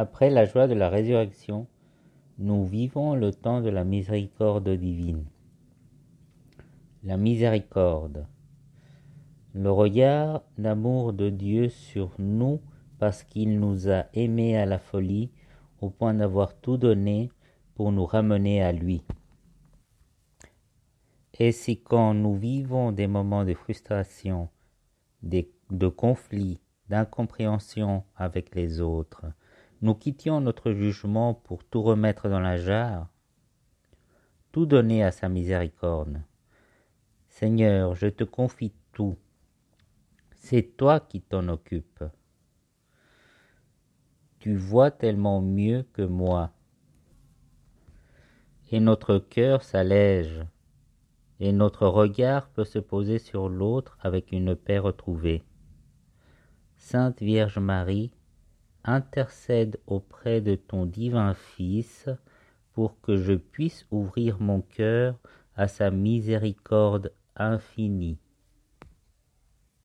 Après la joie de la résurrection, nous vivons le temps de la miséricorde divine. La miséricorde. Le regard d'amour de Dieu sur nous parce qu'il nous a aimés à la folie au point d'avoir tout donné pour nous ramener à lui. Et si quand nous vivons des moments de frustration, de conflits, d'incompréhension avec les autres, nous quittions notre jugement pour tout remettre dans la jarre, tout donner à sa miséricorde. Seigneur, je te confie tout. C'est toi qui t'en occupes. Tu vois tellement mieux que moi. Et notre cœur s'allège, et notre regard peut se poser sur l'autre avec une paix retrouvée. Sainte Vierge Marie, intercède auprès de ton divin Fils pour que je puisse ouvrir mon cœur à sa miséricorde infinie.